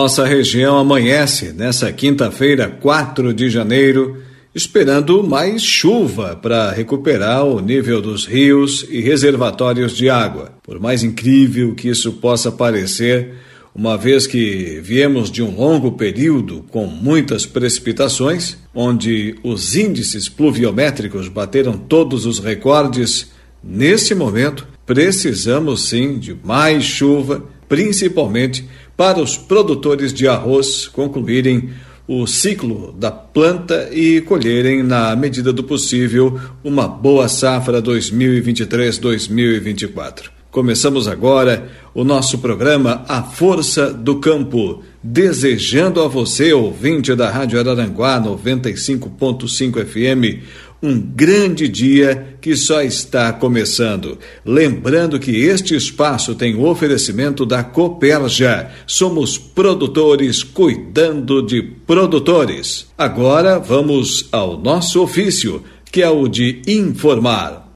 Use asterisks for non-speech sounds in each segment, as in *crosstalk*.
Nossa região amanhece nessa quinta-feira, 4 de janeiro, esperando mais chuva para recuperar o nível dos rios e reservatórios de água. Por mais incrível que isso possa parecer, uma vez que viemos de um longo período com muitas precipitações, onde os índices pluviométricos bateram todos os recordes, nesse momento precisamos sim de mais chuva, principalmente para os produtores de arroz concluírem o ciclo da planta e colherem, na medida do possível, uma boa safra 2023-2024. Começamos agora o nosso programa A Força do Campo, desejando a você, ouvinte da Rádio Araranguá 95.5 FM, um grande dia que só está começando. Lembrando que este espaço tem o oferecimento da Coperja. Somos produtores cuidando de produtores. Agora vamos ao nosso ofício, que é o de informar.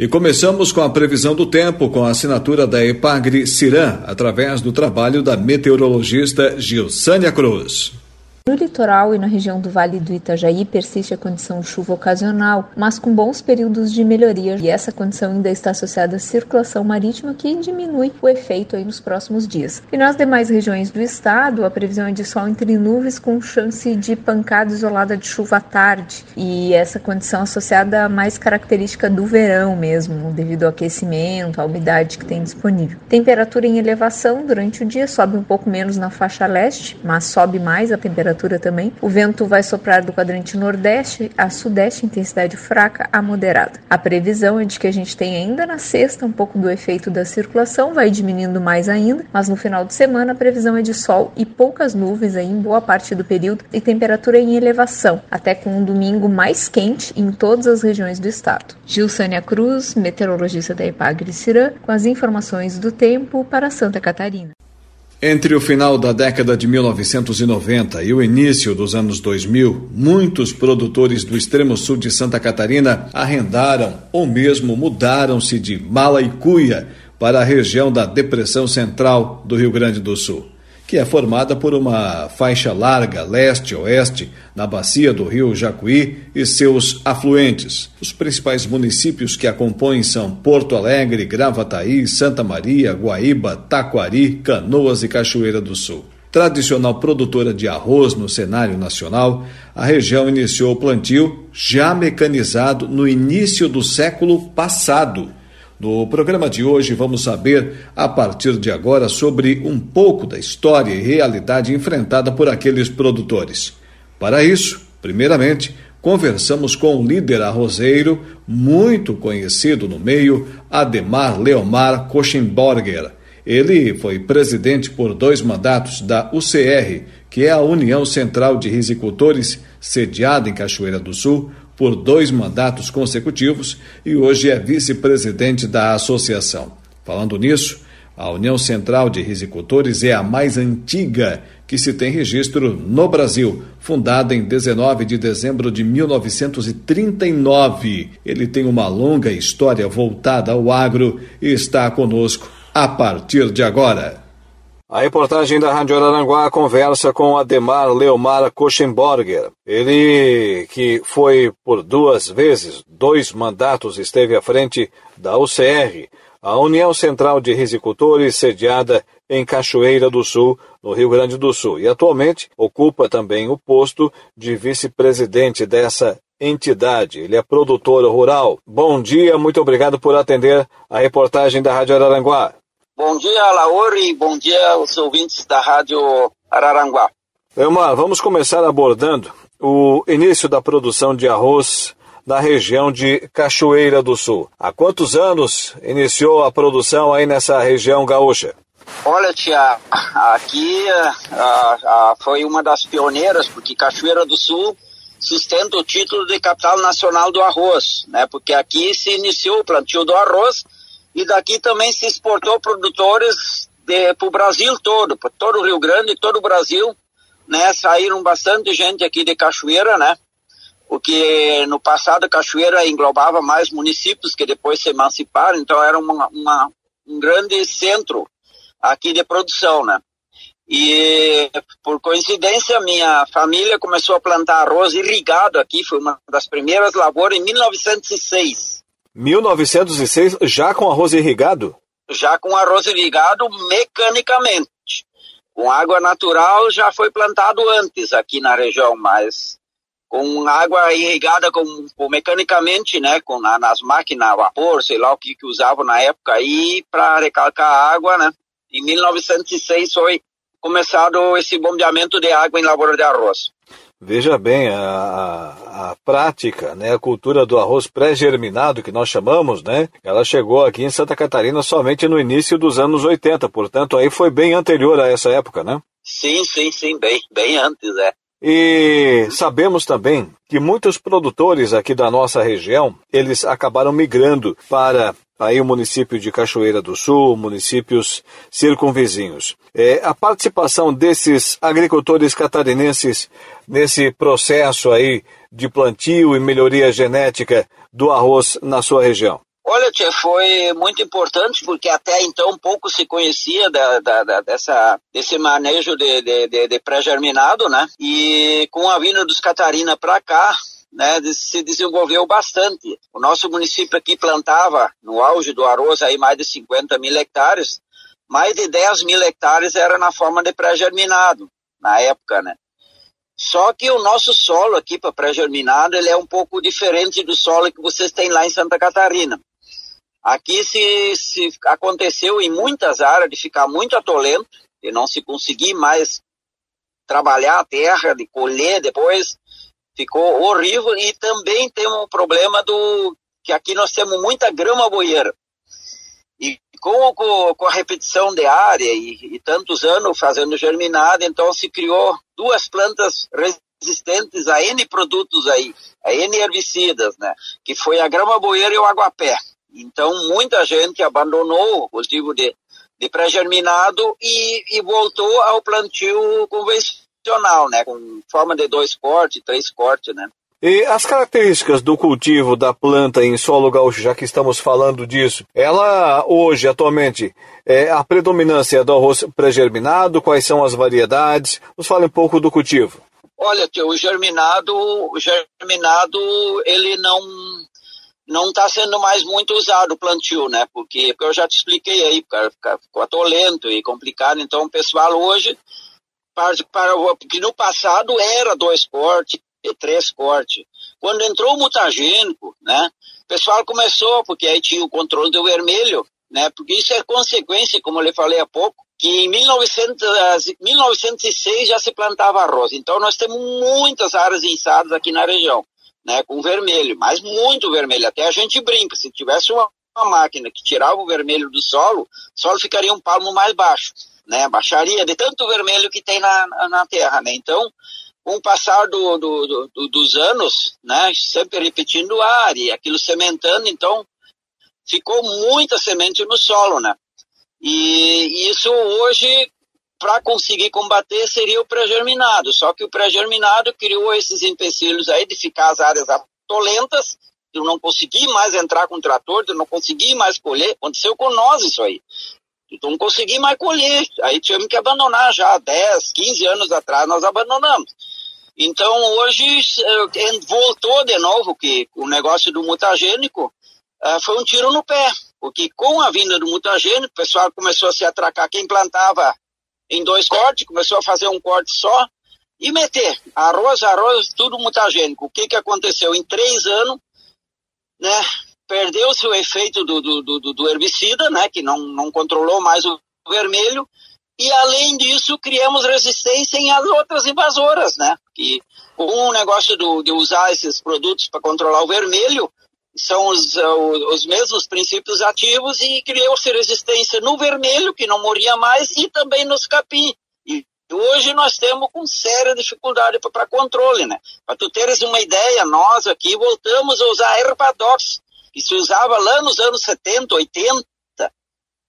E começamos com a previsão do tempo, com a assinatura da Epagre Ciran, através do trabalho da meteorologista Gilsânia Cruz. No litoral e na região do Vale do Itajaí persiste a condição de chuva ocasional, mas com bons períodos de melhoria, e essa condição ainda está associada à circulação marítima que diminui o efeito aí nos próximos dias. E nas demais regiões do estado, a previsão é de sol entre nuvens com chance de pancada isolada de chuva à tarde, e essa condição associada à mais característica do verão mesmo, devido ao aquecimento, à umidade que tem disponível. Temperatura em elevação durante o dia sobe um pouco menos na faixa leste, mas sobe mais a temperatura temperatura também. O vento vai soprar do quadrante nordeste a sudeste, intensidade fraca a moderada. A previsão é de que a gente tem ainda na sexta um pouco do efeito da circulação, vai diminuindo mais ainda, mas no final de semana a previsão é de sol e poucas nuvens aí em boa parte do período e temperatura em elevação, até com um domingo mais quente em todas as regiões do estado. Gilsânia Cruz, meteorologista da Epagre Cirã, com as informações do tempo para Santa Catarina. Entre o final da década de 1990 e o início dos anos 2000, muitos produtores do extremo sul de Santa Catarina arrendaram ou mesmo mudaram-se de Malaicuia para a região da Depressão Central do Rio Grande do Sul que é formada por uma faixa larga leste-oeste na bacia do rio Jacuí e seus afluentes. Os principais municípios que a compõem são Porto Alegre, Gravataí, Santa Maria, Guaíba, Taquari, Canoas e Cachoeira do Sul. Tradicional produtora de arroz no cenário nacional, a região iniciou o plantio já mecanizado no início do século passado no programa de hoje, vamos saber, a partir de agora, sobre um pouco da história e realidade enfrentada por aqueles produtores. Para isso, primeiramente, conversamos com o líder arrozeiro, muito conhecido no meio, Ademar Leomar Kochemborger. Ele foi presidente por dois mandatos da UCR, que é a União Central de Risicultores, sediada em Cachoeira do Sul, por dois mandatos consecutivos e hoje é vice-presidente da associação. Falando nisso, a União Central de Risicultores é a mais antiga que se tem registro no Brasil, fundada em 19 de dezembro de 1939. Ele tem uma longa história voltada ao agro e está conosco a partir de agora. A reportagem da Rádio Araranguá conversa com Ademar Leomar Koschenborger. Ele que foi por duas vezes, dois mandatos esteve à frente da UCR, a União Central de Risicultores, sediada em Cachoeira do Sul, no Rio Grande do Sul, e atualmente ocupa também o posto de vice-presidente dessa entidade. Ele é produtor rural. Bom dia, muito obrigado por atender a reportagem da Rádio Araranguá. Bom dia, Lauri, bom dia aos ouvintes da Rádio Araranguá. Elmar, vamos começar abordando o início da produção de arroz na região de Cachoeira do Sul. Há quantos anos iniciou a produção aí nessa região gaúcha? Olha, tia, aqui a, a, foi uma das pioneiras, porque Cachoeira do Sul sustenta o título de capital nacional do arroz, né? Porque aqui se iniciou o plantio do arroz e daqui também se exportou produtores para o Brasil todo, para todo o Rio Grande todo o Brasil, né? Saíram bastante gente aqui de Cachoeira, né? Porque no passado Cachoeira englobava mais municípios que depois se emanciparam, então era uma, uma um grande centro aqui de produção, né? E por coincidência, minha família começou a plantar arroz irrigado aqui, foi uma das primeiras lavouras em 1906. 1906, já com arroz irrigado? Já com arroz irrigado mecanicamente. Com água natural já foi plantado antes aqui na região, mas com água irrigada com, com mecanicamente, né, com nas máquinas a vapor, sei lá o que que usavam na época aí para recalcar a água, né? Em 1906 foi começado esse bombeamento de água em lavoura de arroz. Veja bem, a, a, a, prática, né, a cultura do arroz pré-germinado, que nós chamamos, né, ela chegou aqui em Santa Catarina somente no início dos anos 80, portanto aí foi bem anterior a essa época, né? Sim, sim, sim, bem, bem antes, é. E sabemos também que muitos produtores aqui da nossa região, eles acabaram migrando para aí o município de Cachoeira do Sul, municípios circunvizinhos. É, a participação desses agricultores catarinenses nesse processo aí de plantio e melhoria genética do arroz na sua região? Olha, tia, foi muito importante porque até então pouco se conhecia da, da, da dessa, desse manejo de, de, de, de pré-germinado, né? E com a vinda dos Catarina para cá, né, se desenvolveu bastante. O nosso município aqui plantava, no auge do arroz, aí mais de 50 mil hectares, mais de 10 mil hectares era na forma de pré-germinado, na época, né? Só que o nosso solo aqui para pré-germinado, ele é um pouco diferente do solo que vocês têm lá em Santa Catarina. Aqui se, se aconteceu em muitas áreas de ficar muito atolento, e não se conseguir mais trabalhar a terra, de colher depois, ficou horrível e também tem um problema do que aqui nós temos muita grama boieira. E com, com, com a repetição de área e, e, tantos anos fazendo germinado, então se criou duas plantas resistentes a N produtos aí, a N herbicidas, né? Que foi a grama boieira e o aguapé. Então muita gente abandonou o cultivo de, de pré-germinado e, e voltou ao plantio convencional né? Com forma de dois cortes, três cortes, né? E as características do cultivo da planta em solo gaúcho, já que estamos falando disso, ela hoje, atualmente, é a predominância do arroz pré-germinado, quais são as variedades? Nos fale um pouco do cultivo. Olha, o germinado, o germinado, ele não não está sendo mais muito usado o plantio, né? Porque, porque eu já te expliquei aí, ficou atolento e complicado. Então, o pessoal hoje para, para, porque no passado era dois cortes e três cortes. Quando entrou o mutagênico, né, o pessoal começou, porque aí tinha o controle do vermelho, né, porque isso é consequência, como eu lhe falei há pouco, que em 1900, 1906 já se plantava arroz. Então nós temos muitas áreas inçadas aqui na região, né, com vermelho, mas muito vermelho. Até a gente brinca, se tivesse uma, uma máquina que tirava o vermelho do solo, o solo ficaria um palmo mais baixo né? Baixaria de tanto vermelho que tem na, na terra, né? Então, com o passar do, do, do, dos anos, né? Sempre repetindo ar e aquilo sementando, então ficou muita semente no solo, né? E, e isso hoje, para conseguir combater, seria o pré-germinado. Só que o pré-germinado criou esses empecilhos aí de ficar as áreas atolentas, de não conseguir mais entrar com o trator, de não conseguir mais colher. Aconteceu com nós isso aí. Então não consegui mais colher. Aí tivemos que abandonar já. 10, 15 anos atrás nós abandonamos. Então hoje eh, voltou de novo que o negócio do mutagênico uh, foi um tiro no pé. Porque com a vinda do mutagênico, o pessoal começou a se atracar. Quem plantava em dois cortes, começou a fazer um corte só. e meter arroz, arroz, tudo mutagênico. O que que aconteceu? Em três anos, né, perdeu-se o efeito do, do, do, do, herbicida, né, que não, não controlou mais o vermelho, e além disso criamos resistência em as outras invasoras, né, que um negócio do, de usar esses produtos para controlar o vermelho são os, os mesmos princípios ativos e criou-se resistência no vermelho, que não moria mais, e também nos capim. E hoje nós temos com séria dificuldade para controle, né? Para tu teres uma ideia, nós aqui voltamos a usar Herbadox, que se usava lá nos anos 70, 80,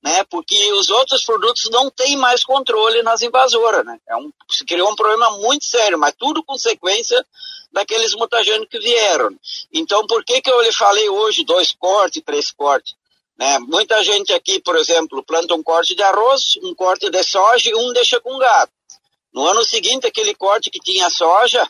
né? Porque os outros produtos não têm mais controle nas invasoras, né? É um, se criou um problema muito sério, mas tudo consequência daqueles mutagênicos que vieram. Então, por que que eu lhe falei hoje dois cortes, três cortes? Né? Muita gente aqui, por exemplo, planta um corte de arroz, um corte de soja e um deixa com gado. No ano seguinte, aquele corte que tinha soja,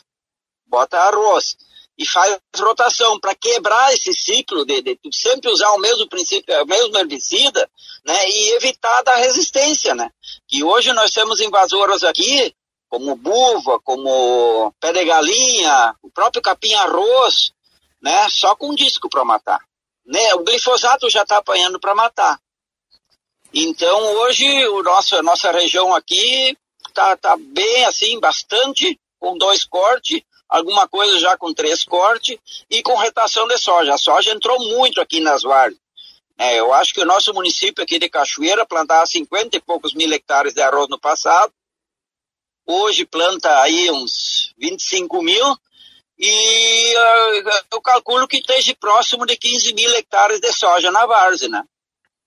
bota arroz e faz rotação para quebrar esse ciclo de, de, sempre usar o mesmo princípio, o mesmo herbicida, né, e evitar da resistência, né? Que hoje nós temos invasoras aqui, como buva, como pé de galinha, o próprio capim-arroz, né, só com disco para matar. Né? O glifosato já está apanhando para matar. Então hoje o nosso, a nossa região aqui tá, tá bem assim, bastante, com dois cortes, alguma coisa já com três cortes e com retação de soja. A soja entrou muito aqui nas várzeas. É, eu acho que o nosso município aqui de Cachoeira plantava 50 e poucos mil hectares de arroz no passado. Hoje planta aí uns 25 mil e uh, eu calculo que esteja próximo de 15 mil hectares de soja na várzea, né?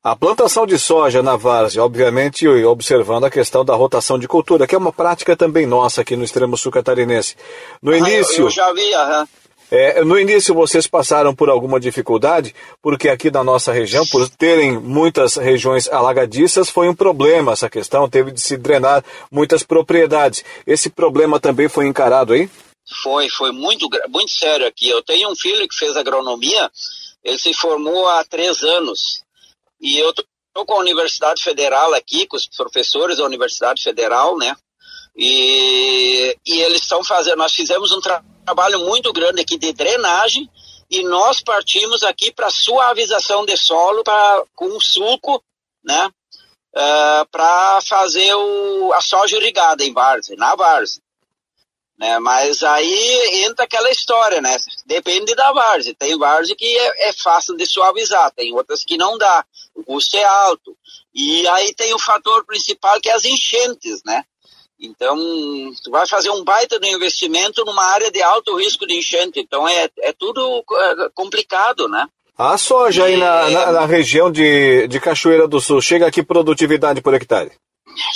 A plantação de soja na várzea, obviamente observando a questão da rotação de cultura, que é uma prática também nossa aqui no extremo sul catarinense. No ah, início. Eu, eu já vi, aham. É, no início vocês passaram por alguma dificuldade, porque aqui na nossa região, por terem muitas regiões alagadiças, foi um problema essa questão, teve de se drenar muitas propriedades. Esse problema também foi encarado aí? Foi, foi muito, muito sério aqui. Eu tenho um filho que fez agronomia, ele se formou há três anos. E eu estou com a Universidade Federal aqui, com os professores da Universidade Federal, né? E, e eles estão fazendo, nós fizemos um tra trabalho muito grande aqui de drenagem e nós partimos aqui para suavização de solo pra, com suco, né? Uh, para fazer o, a soja irrigada em várzea, na várzea. Né? Mas aí entra aquela história, né? Depende da várzea. Tem várzea que é, é, fácil de suavizar, tem outras que não dá. O custo é alto. E aí tem o fator principal que é as enchentes, né? Então, tu vai fazer um baita de investimento numa área de alto risco de enchente. Então, é, é tudo é, complicado, né? A soja e... aí na, na, na, região de, de Cachoeira do Sul, chega aqui produtividade por hectare?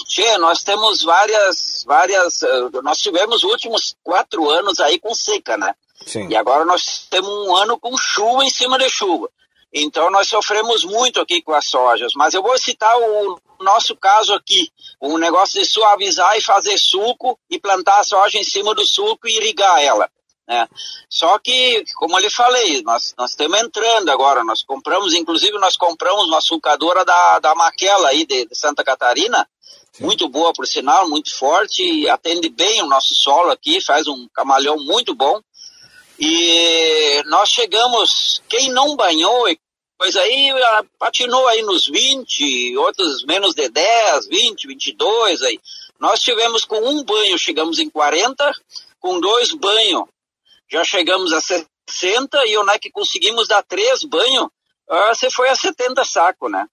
Tchê, nós temos várias, várias, eh, nós tivemos os últimos quatro anos aí com seca, né? Sim. E agora nós temos um ano com chuva em cima de chuva. Então nós sofremos muito aqui com as sojas, mas eu vou citar o nosso caso aqui, o negócio de suavizar e fazer suco e plantar a soja em cima do suco e irrigar ela. Né? Só que, como eu lhe falei, nós, nós estamos entrando agora, nós compramos, inclusive nós compramos uma sulcadora da, da Maquela aí de, de Santa Catarina, Sim. muito boa por sinal, muito forte, atende bem o nosso solo aqui, faz um camalhão muito bom. E nós chegamos, quem não banhou, pois aí patinou aí nos 20, outros menos de 10, 20, 22 aí. Nós tivemos com um banho, chegamos em 40, com dois banhos já chegamos a 60 e onde é que conseguimos dar três banhos, uh, você foi a 70 sacos, né?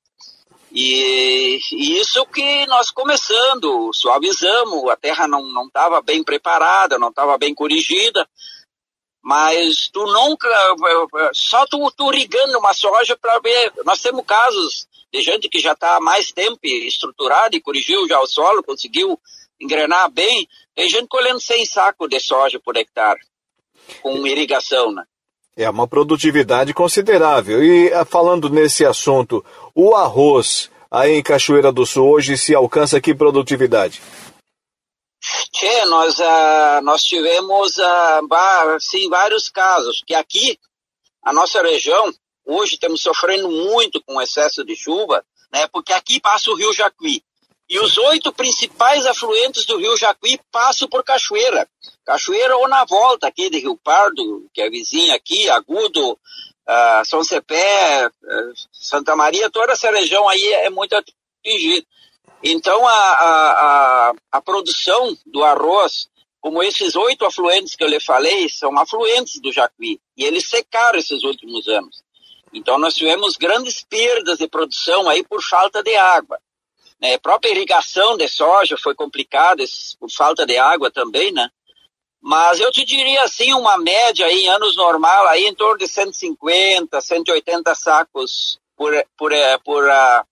E, e, isso que nós começando, suavizamos, a terra não estava bem preparada, não estava bem corrigida, mas tu nunca, só tu, tu uma soja para ver, nós temos casos de gente que já está há mais tempo estruturada e corrigiu já o solo, conseguiu engrenar bem, tem gente colhendo 100 sacos de soja por hectare com irrigação, né? É uma produtividade considerável. E ah, falando nesse assunto, o arroz aí em Cachoeira do Sul hoje se alcança que produtividade? Tchê, nós, uh, nós tivemos uh, sim, vários casos, que aqui, a nossa região, hoje estamos sofrendo muito com excesso de chuva, né, porque aqui passa o rio Jacuí. E os oito principais afluentes do rio Jacuí passam por Cachoeira. Cachoeira ou na volta aqui de Rio Pardo, que é vizinha aqui, Agudo, uh, São Cepé, uh, Santa Maria, toda essa região aí é muito atingida. Então, a, a, a, a produção do arroz, como esses oito afluentes que eu lhe falei, são afluentes do Jacuí, e eles secaram esses últimos anos. Então, nós tivemos grandes perdas de produção aí por falta de água. Né? A própria irrigação de soja foi complicada por falta de água também, né? Mas eu te diria assim, uma média aí, em anos normal, aí em torno de 150, 180 sacos por, por, eh, por, por, uh,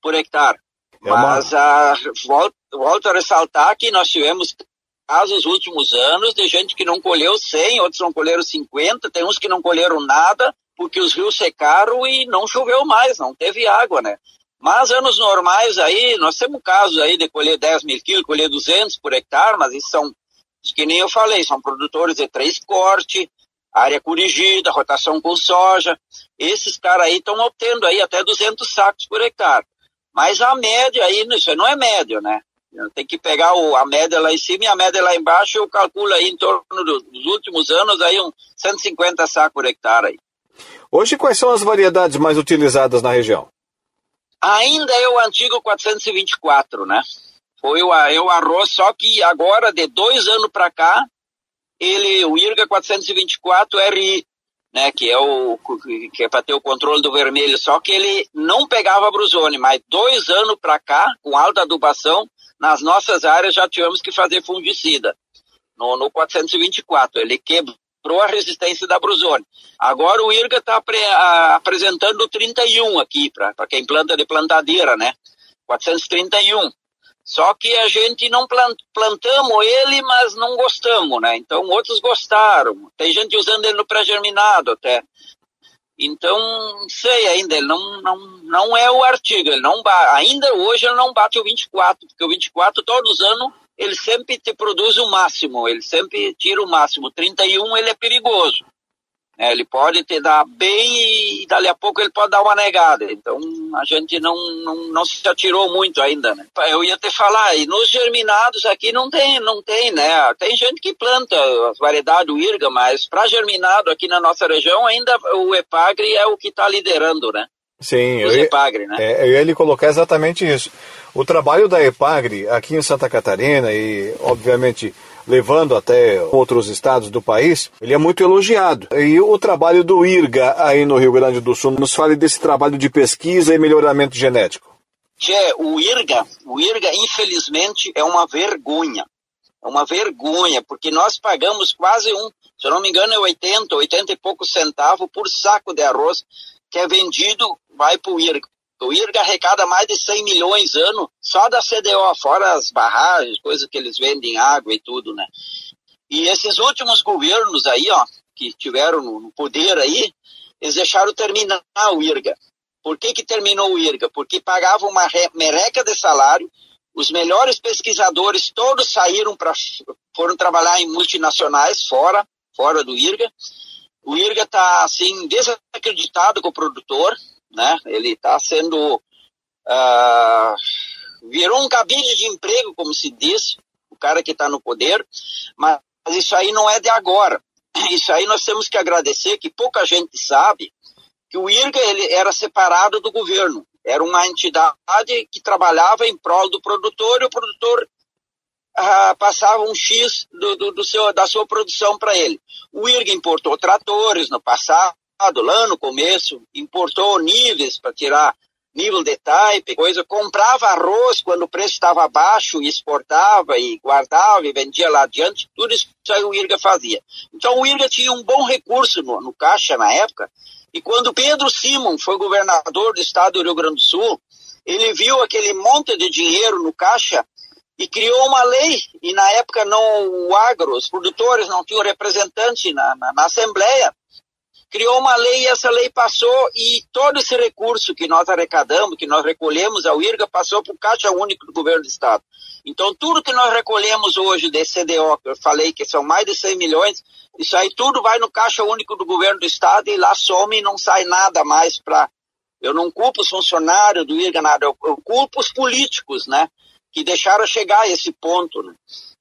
por hectare. É uma... Mas uh, volto, volto a ressaltar que nós tivemos casos nos últimos anos de gente que não colheu 100, outros não colheram 50, tem uns que não colheram nada porque os rios secaram e não choveu mais, não teve água, né? Mas anos normais aí, nós temos casos aí de colher 10 mil quilos, colher 200 por hectare, mas isso são, que nem eu falei, são produtores de três cortes, área corrigida, rotação com soja. Esses caras aí estão obtendo aí até 200 sacos por hectare. Mas a média aí, isso não é médio, né? Tem que pegar o, a média lá em cima e a média lá embaixo, eu calculo aí em torno dos últimos anos aí uns 150 sacos por hectare aí. Hoje quais são as variedades mais utilizadas na região? Ainda é o antigo 424, né? Foi o, é o arroz, só que agora, de dois anos para cá, ele, o IRGA 424 RI, né, que é o que é para ter o controle do vermelho, só que ele não pegava brusone, mas dois anos para cá, com alta adubação, nas nossas áreas já tivemos que fazer fungicida. No, no 424, ele quebrou a resistência da brusone. Agora o IRGA está apresentando 31 aqui, para quem planta de plantadeira, né? 431. Só que a gente não plant, plantamos ele, mas não gostamos, né? Então outros gostaram. Tem gente usando ele no pré-germinado até. Então, sei ainda, ele não, não, não é o artigo, ele não ainda hoje ele não bate o 24, porque o 24 todos os anos ele sempre te produz o máximo, ele sempre tira o máximo. 31 ele é perigoso. É, ele pode te dar bem e dali a pouco ele pode dar uma negada. Então a gente não, não, não se atirou muito ainda. Né? Eu ia te falar, e nos germinados aqui não tem, não tem, né? Tem gente que planta as variedades do IRGA, mas para germinado aqui na nossa região ainda o EPAGRE é o que está liderando, né? Sim, Os eu, EPAGRE, né? É, eu ia lhe colocar exatamente isso. O trabalho da EPAGRE aqui em Santa Catarina e, obviamente, levando até outros estados do país, ele é muito elogiado. E o trabalho do IRGA aí no Rio Grande do Sul, nos fale desse trabalho de pesquisa e melhoramento genético. Tchê, o IRGA, o IRGA infelizmente é uma vergonha. É uma vergonha, porque nós pagamos quase um, se eu não me engano, é 80, 80 e poucos centavos por saco de arroz que é vendido, vai para o IRGA. O IRGA arrecada mais de 100 milhões ano só da CDO, fora as barragens, coisas que eles vendem, água e tudo, né? E esses últimos governos aí, ó, que tiveram no poder aí, eles deixaram terminar o IRGA. Por que que terminou o IRGA? Porque pagavam uma mereca de salário, os melhores pesquisadores todos saíram para foram trabalhar em multinacionais fora, fora do IRGA. O IRGA está assim desacreditado com o produtor, né? Ele está sendo uh, virou um cabide de emprego, como se diz, o cara que está no poder, mas isso aí não é de agora. *clears throat* Isso aí nós temos que agradecer que pouca gente sabe que o IRGA ele era separado do governo. Era uma entidade que trabalhava em prol do produtor e o produtor uh, passava um X do, do, do seu, da sua produção para ele. O IRGA importou tratores no passado, lá no começo, importou níveis para tirar nível de type, coisa, comprava arroz quando o preço estava baixo exportava e guardava e vendia lá adiante, tudo isso aí o IRGA fazia. Então o IRGA tinha um bom recurso no, no caixa na época, e quando Pedro Simon foi governador do estado do Rio Grande do Sul, ele viu aquele monte de dinheiro no caixa e criou uma lei, e na época não o agro, os produtores não tinham representante na, na, na Assembleia, criou uma lei e essa lei passou e todo esse recurso que nós arrecadamos, que nós recolhemos ao IRGA, passou para o Caixa Único do Governo do Estado. Então, tudo que nós recolhemos hoje de CDO, que eu falei que são mais de 100 milhões, isso aí tudo vai no Caixa Único do Governo do Estado e lá some e não sai nada mais para... Eu não culpo os funcionários do IRGA, nada, eu culpo os políticos, né? que deixaram chegar a esse ponto. Né?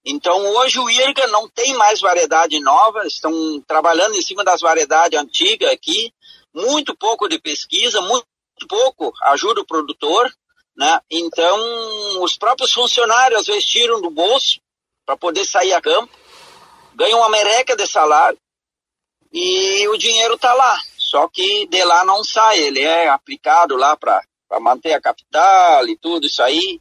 Então, hoje o IRGA não tem mais variedade nova, estão trabalhando em cima das variedades antigas aqui, muito pouco de pesquisa, muito pouco ajuda o produtor, né? Então, os próprios funcionários às vezes tiram do bolso para poder sair a campo, ganham uma mereca de salário e o dinheiro está lá. Só que de lá não sai, ele é aplicado lá para manter a capital e tudo isso aí,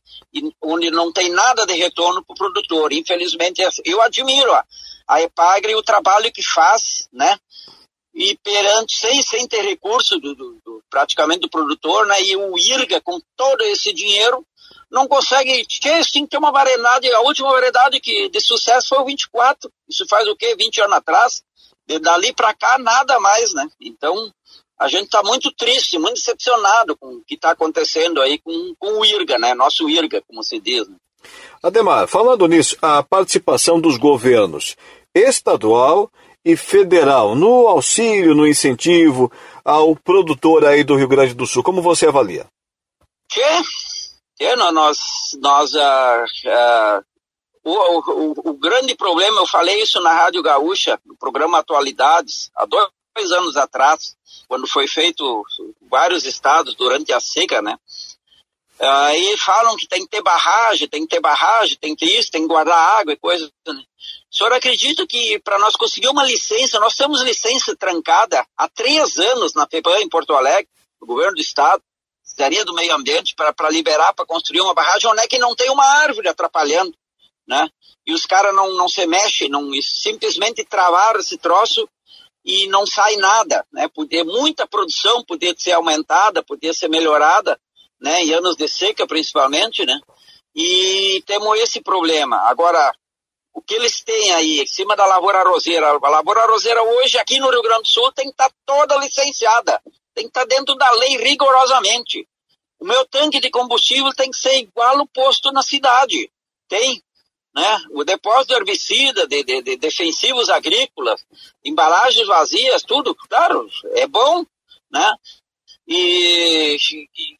onde não tem nada de retorno para o produtor. Infelizmente, eu admiro a, a Epagre o trabalho que faz, né? E perante, sem, sem ter recurso do, do, do, praticamente do produtor, né? E o IRGA, com todo esse dinheiro, não consegue. Tem que ter uma variedade. A última variedade que, de sucesso foi o 24. Isso faz o quê? 20 anos atrás. De dali para cá, nada mais, né? Então, a gente está muito triste, muito decepcionado com o que está acontecendo aí com, com o IRGA, né? Nosso IRGA, como se diz. Né? Ademar, falando nisso, a participação dos governos estadual e federal no auxílio, no incentivo ao produtor aí do Rio Grande do Sul, como você avalia? Que, que nós, nós uh, uh, o, o, o, grande problema, eu falei isso na Rádio Gaúcha, no programa Atualidades, há dois anos atrás, quando foi feito vários estados durante a seca, né? Aí falam que tem que ter barragem, tem que ter barragem, tem que ter isso, tem que guardar água e coisas. Né? O senhor acredita que para nós conseguir uma licença, nós temos licença trancada há três anos na FEPAM em Porto Alegre, no governo do estado, Secretaria do Meio Ambiente, para liberar, para construir uma barragem onde é que não tem uma árvore atrapalhando né? E os caras não, não se mexem, não, simplesmente travaram esse troço e não sai nada, né? Poder, muita produção poder ser aumentada, poder ser melhorada, né? Em anos de seca, principalmente, né? E temos esse problema. Agora, o que eles têm aí em cima da lavoura roseira? A lavoura roseira hoje, aqui no Rio Grande do Sul, tem que estar tá toda licenciada. Tem que estar tá dentro da lei rigorosamente. O meu tanque de combustível tem que ser igual o posto na cidade. Tem né? O depósito de herbicida, de, de, de, defensivos agrícolas, embalagens vazias, tudo, claro, é bom, né? E,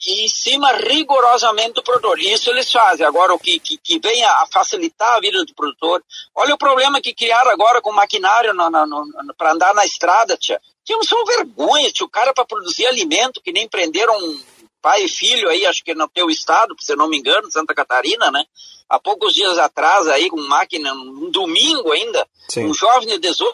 e, em cima rigorosamente do produtor. Isso eles fazem. Agora, o que, que, que vem a, facilitar a vida do produtor. Olha o problema que criaram agora com maquinário para andar na estrada, tia. Tinha só vergonha, tia. O cara para produzir alimento, que nem prenderam um pai e filho aí, acho que no teu estado, se eu não me engano, Santa Catarina, né? há poucos dias atrás, aí, com máquina, um domingo ainda, Sim. um jovem de 18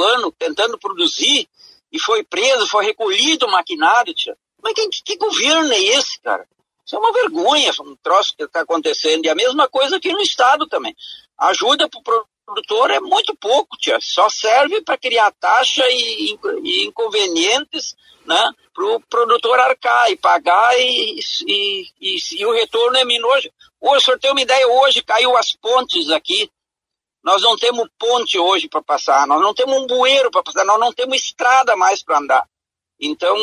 anos tentando produzir e foi preso, foi recolhido o maquinário, tia. Mas que, que governo é esse, cara? Isso é uma vergonha, um troço que está acontecendo. E a mesma coisa aqui no Estado também. Ajuda para o produtor é muito pouco, tia. Só serve para criar taxa e, e inconvenientes né, para o produtor arcar e pagar e, e, e, e o retorno é minoso. Hoje, o senhor tem uma ideia, hoje caiu as pontes aqui. Nós não temos ponte hoje para passar, nós não temos um bueiro para passar, nós não temos estrada mais para andar. Então,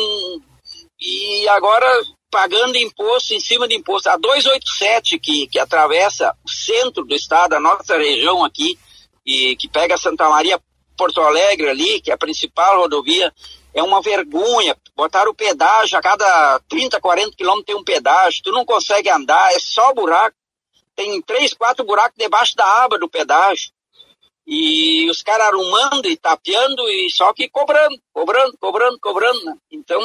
e agora pagando imposto em cima de imposto. A 287 que, que atravessa o centro do estado, a nossa região aqui, e que pega Santa Maria, Porto Alegre ali, que é a principal rodovia, é uma vergonha. Botaram o pedágio, a cada 30, 40 quilômetros tem um pedágio, tu não consegue andar, é só buraco. Tem três, quatro buracos debaixo da aba do pedágio. E os caras arrumando e tapeando e só que cobrando, cobrando, cobrando, cobrando. Né? Então,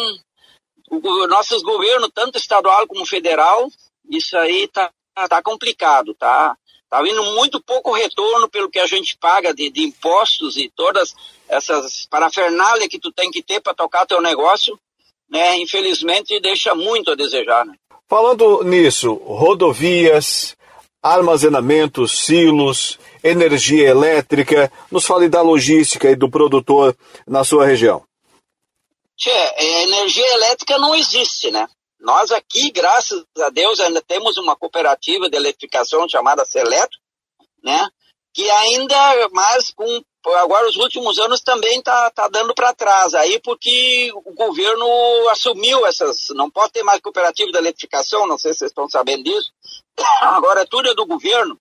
o, nossos governos, tanto estadual como federal, isso aí tá, tá complicado, tá? Tá vindo muito pouco retorno pelo que a gente paga de, de impostos e todas essas parafernália que tu tem que ter para tocar teu negócio, né? Infelizmente deixa muito a desejar, né? Falando nisso, rodovias, armazenamento, silos, energia elétrica, nos fale da logística e do produtor na sua região. Tchê, é, energia elétrica não existe, né? Nós aqui, graças a Deus, ainda temos uma cooperativa de eletrificação chamada Seleto, né? Que ainda, mas com agora os últimos anos também tá, tá dando para trás aí porque o governo assumiu essas, não pode ter mais cooperativa de eletrificação, não sei se vocês estão sabendo disso. *coughs* Agora tudo é do governo.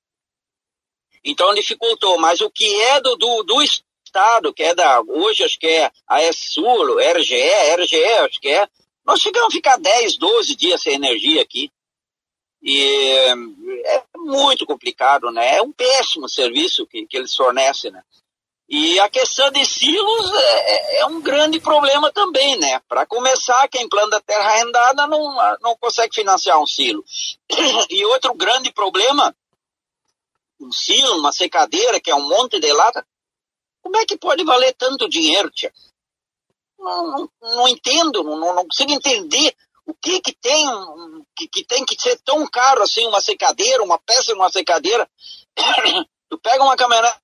Então dificultou, mas o que é do, do, do estado, que é da hoje acho que é a ESUL, RGE, RGE, acho que é, nós chegamos a ficar 10, 12 dias sem energia aqui. E é muito complicado, né? É um péssimo serviço que, que eles fornecem, né? E a questão de silos é, é um grande problema também, né? Para começar, quem planta terra arrendada não, não consegue financiar um silo. *coughs* E outro grande problema, um silo, uma secadeira, que é um monte de lata, como é que pode valer tanto dinheiro, tia? Não, não, entendo, não, não, consigo entender o que que tem que, que tem que ser tão caro assim uma secadeira, uma peça de uma secadeira. *coughs* tu pega uma caminhonete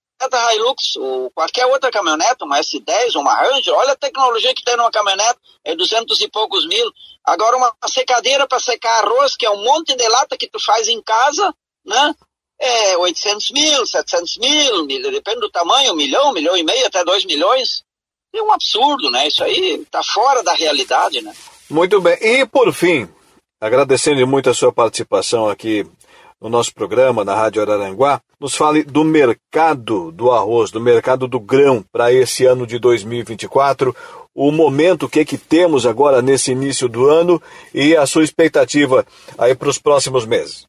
Hilux ou qualquer outra caminhonete, uma S10, uma Ranger, olha a tecnologia que tem numa caminhonete, é duzentos e poucos mil. Agora uma secadeira para secar arroz, que é um monte de lata que tu faz em casa, né? É 800 mil, 700 mil, depende do tamanho, um milhão, um milhão e meio, até dois milhões. É um absurdo, né? Isso aí está fora da realidade, né? Muito bem. E por fim, agradecendo muito a sua participação aqui no nosso programa na Rádio Araranguá, nos fale do mercado do arroz, do mercado do grão para esse ano de 2024, o momento que que temos agora nesse início do ano e a sua expectativa aí para os próximos meses.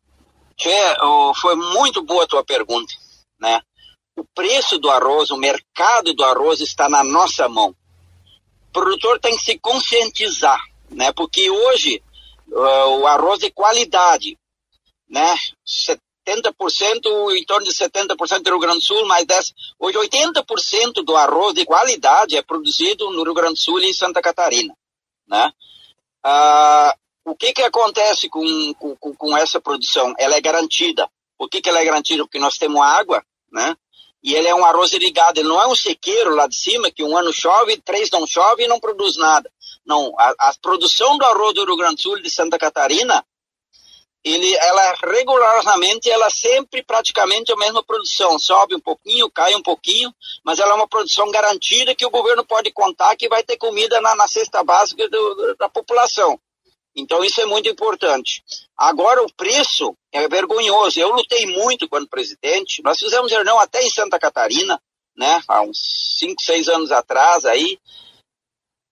Tchê, foi muito boa a tua pergunta, né? O preço do arroz, o mercado do arroz está na nossa mão. O produtor tem que se conscientizar, né? Porque hoje uh, o arroz de qualidade, né? 70%, em torno de 70% do Rio Grande do Sul, mais 10%. Hoje 80% do arroz de qualidade é produzido no Rio Grande do Sul e em Santa Catarina, né? Ah, o que que acontece com, com, com, essa produção? Ela é garantida. Por que que ela é garantida? Porque nós temos água, né? E ele é um arroz irrigado, ele não é um sequeiro lá de cima, que um ano chove, três não chove e não produz nada. Não, a, a produção do arroz do Rio Grande do Sul de Santa Catarina ele, ela regularmente, ela sempre praticamente a mesma produção, sobe um pouquinho, cai um pouquinho, mas ela é uma produção garantida que o governo pode contar que vai ter comida na, na cesta básica do, da população. Então isso é muito importante. Agora o preço é vergonhoso. Eu lutei muito quando presidente. Nós fizemos reunião até em Santa Catarina, né? Há uns 5, 6 anos atrás aí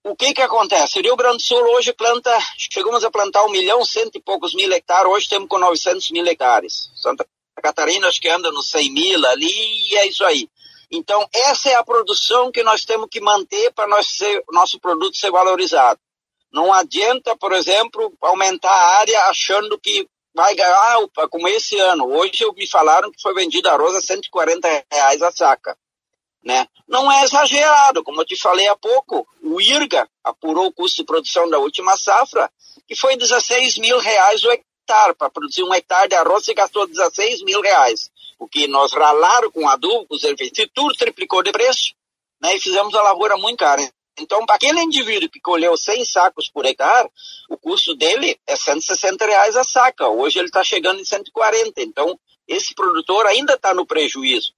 o que que acontece? O Rio Grande do Sul hoje planta, chegamos a plantar um milhão, cento e poucos mil hectares, hoje temos com 900 mil hectares. Santa Catarina acho que anda nos 100 mil ali e é isso aí. Então, essa é a produção que nós temos que manter para nosso produto ser valorizado. Não adianta, por exemplo, aumentar a área achando que vai ganhar, como esse ano. Hoje me falaram que foi vendido arroz a 140 reais a saca né? Não é exagerado, como eu te falei há pouco, o IRGA apurou o custo de produção da última safra, que foi 16 mil reais o hectare. Para produzir um hectare de arroz, se gastou 16 mil reais. Porque nós ralaram com adubo, com os herbicidas, tudo triplicou de preço, né? E fizemos a lavoura muito cara. Então, para aquele indivíduo que colheu 100 sacos por hectare, o custo dele é 160 reais a saca. Hoje ele está chegando em 140. Então, esse produtor ainda está no prejuízo.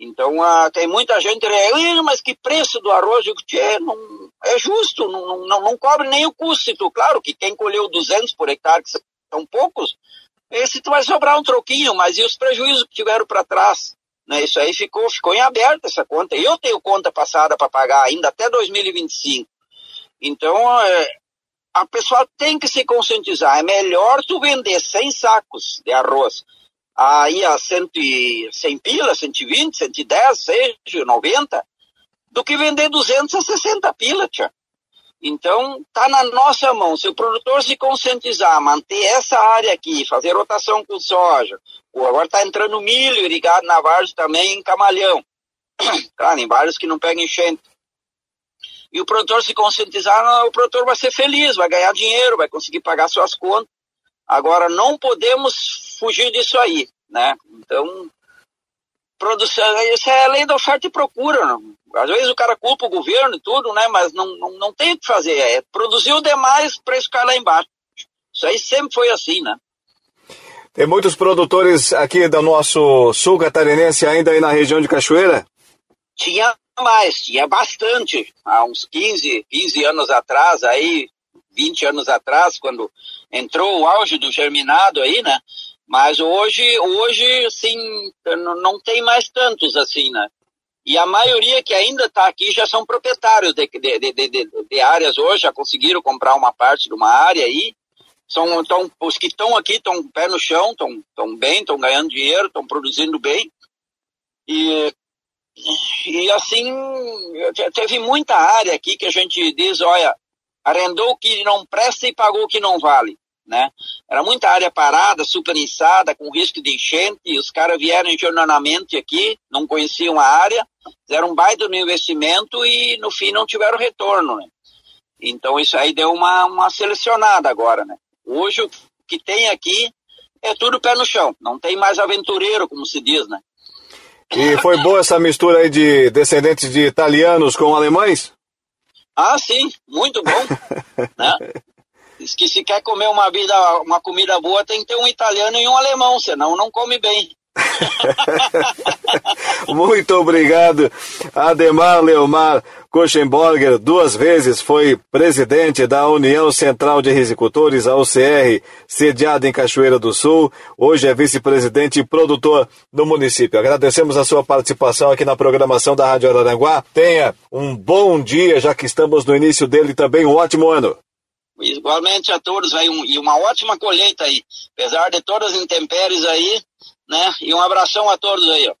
Então, tem muita gente que mas que preço do arroz? Eu digo, é, não, é justo, não, não, não cobre nem o custo. Claro que quem colheu 200 por hectare, que são poucos, esse vai sobrar um troquinho, mas e os prejuízos que tiveram para trás? Né? Isso aí ficou, ficou em aberto essa conta. Eu tenho conta passada para pagar ainda até 2025. Então, é, a pessoa tem que se conscientizar. É melhor tu vender 100 sacos de arroz aí a 100, 100 pila, 120, 110, seja 90, do que vender 260 pila, tia. Então, tá na nossa mão. Se o produtor se conscientizar, manter essa área aqui, fazer rotação com soja, agora está entrando milho irrigado na várzea também em camalhão. *clears throat* Claro, em vários que não pegam enchente. E o produtor se conscientizar, o produtor vai ser feliz, vai ganhar dinheiro, vai conseguir pagar suas contas. Agora, não podemos fugir disso aí, né? Então, produção, isso é a lei da oferta e procura. Não? Às vezes o cara culpa o governo e tudo, né? Mas não, não, não tem o que fazer. É produzir o demais para ficar lá embaixo. Isso aí sempre foi assim, né? Tem muitos produtores aqui do nosso sul catarinense ainda aí na região de Cachoeira? Tinha mais, tinha bastante. Há uns 15, 15 anos atrás, aí 20 anos atrás, quando entrou o auge do germinado aí, né? Mas hoje, hoje, assim, não tem mais tantos assim, né? E a maioria que ainda está aqui já são proprietários de, de, de, de, áreas hoje, já conseguiram comprar uma parte de uma área aí, São, tão, os que estão aqui estão pé no chão, estão tão bem, estão ganhando dinheiro, estão produzindo bem. E, e assim, teve muita área aqui que a gente diz, olha, arrendou o que não presta e pagou o que não vale. Né? Era muita área parada, superinçada, com risco de enchente, e os caras vieram em jornalmente aqui, não conheciam a área, fizeram um baita no investimento e no fim não tiveram retorno, né? Então isso aí deu uma, uma selecionada agora, né? Hoje o que tem aqui é tudo pé no chão, não tem mais aventureiro, como se diz, né? E foi boa essa mistura aí de descendentes de italianos com alemães? Ah, sim, muito bom. né? *laughs* Diz que se quer comer uma, vida, uma comida boa tem que ter um italiano e um alemão, senão não come bem. *laughs* Muito obrigado, Ademar Leomar Kuchenborger, duas vezes foi presidente da União Central de Risicultores, a UCR, sediada em Cachoeira do Sul. Hoje é vice-presidente e produtor do município. Agradecemos a sua participação aqui na programação da Rádio Araranguá. Tenha um bom dia, já que estamos no início dele também. Um ótimo ano. Igualmente a todos aí, um, e uma ótima colheita aí, apesar de todas as intempéries aí, né? E um abração a todos aí, ó.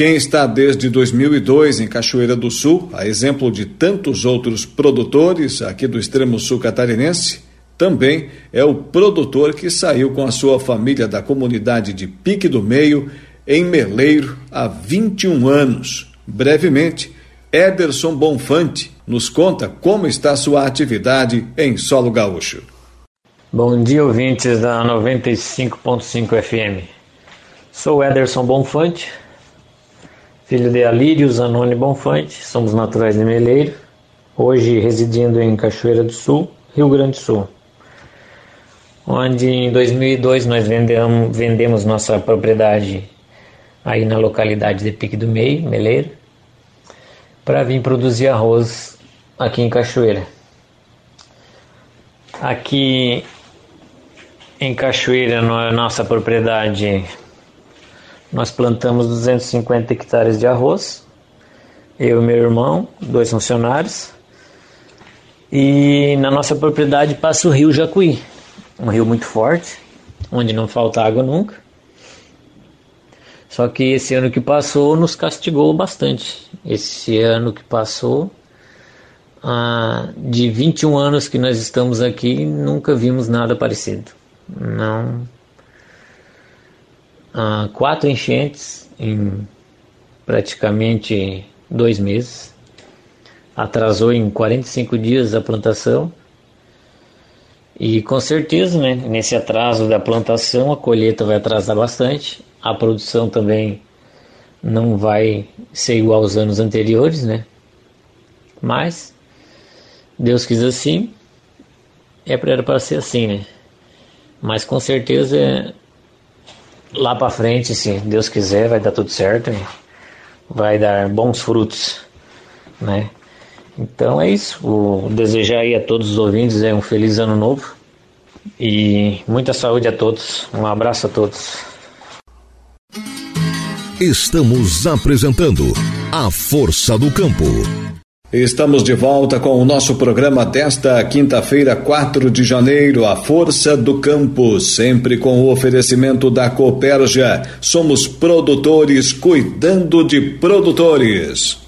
Quem está desde 2002 em Cachoeira do Sul, a exemplo de tantos outros produtores aqui do extremo sul catarinense, também é o produtor que saiu com a sua família da comunidade de Pique do Meio, em Meleiro, há 21 anos. Brevemente, Ederson Bonfante nos conta como está sua atividade em solo gaúcho. Bom dia, ouvintes da 95.5 FM. Sou Ederson Bonfante, filho de Alírio Zanoni Bonfante, somos naturais de Meleiro, hoje residindo em Cachoeira do Sul, Rio Grande do Sul, onde em 2002 nós vendemos, vendemos nossa propriedade aí na localidade de Pique do Meio, Meleiro, para vir produzir arroz aqui em Cachoeira. Aqui em Cachoeira, na nossa propriedade, nós plantamos 250 hectares de arroz. Eu e meu irmão, dois funcionários. E na nossa propriedade passa o rio Jacuí, um rio muito forte, onde não falta água nunca. Só que esse ano que passou nos castigou bastante. Esse ano que passou, ah, de 21 anos que nós estamos aqui, nunca vimos nada parecido. Não ah, quatro enchentes em praticamente dois meses. Atrasou em 45 dias a plantação. E com certeza, né, nesse atraso da plantação, a colheita vai atrasar bastante. A produção também não vai ser igual aos anos anteriores, né? Mas Deus quis assim, é para ser assim, né? Mas com certeza lá para frente, se Deus quiser, vai dar tudo certo, vai dar bons frutos, né? Então é isso. Vou desejar aí a todos os ouvintes é um feliz ano novo e muita saúde a todos. Um abraço a todos. Estamos apresentando A Força do Campo. Estamos de volta com o nosso programa desta quinta-feira, 4 de janeiro, A Força do Campo, sempre com o oferecimento da Coperja. Somos produtores cuidando de produtores.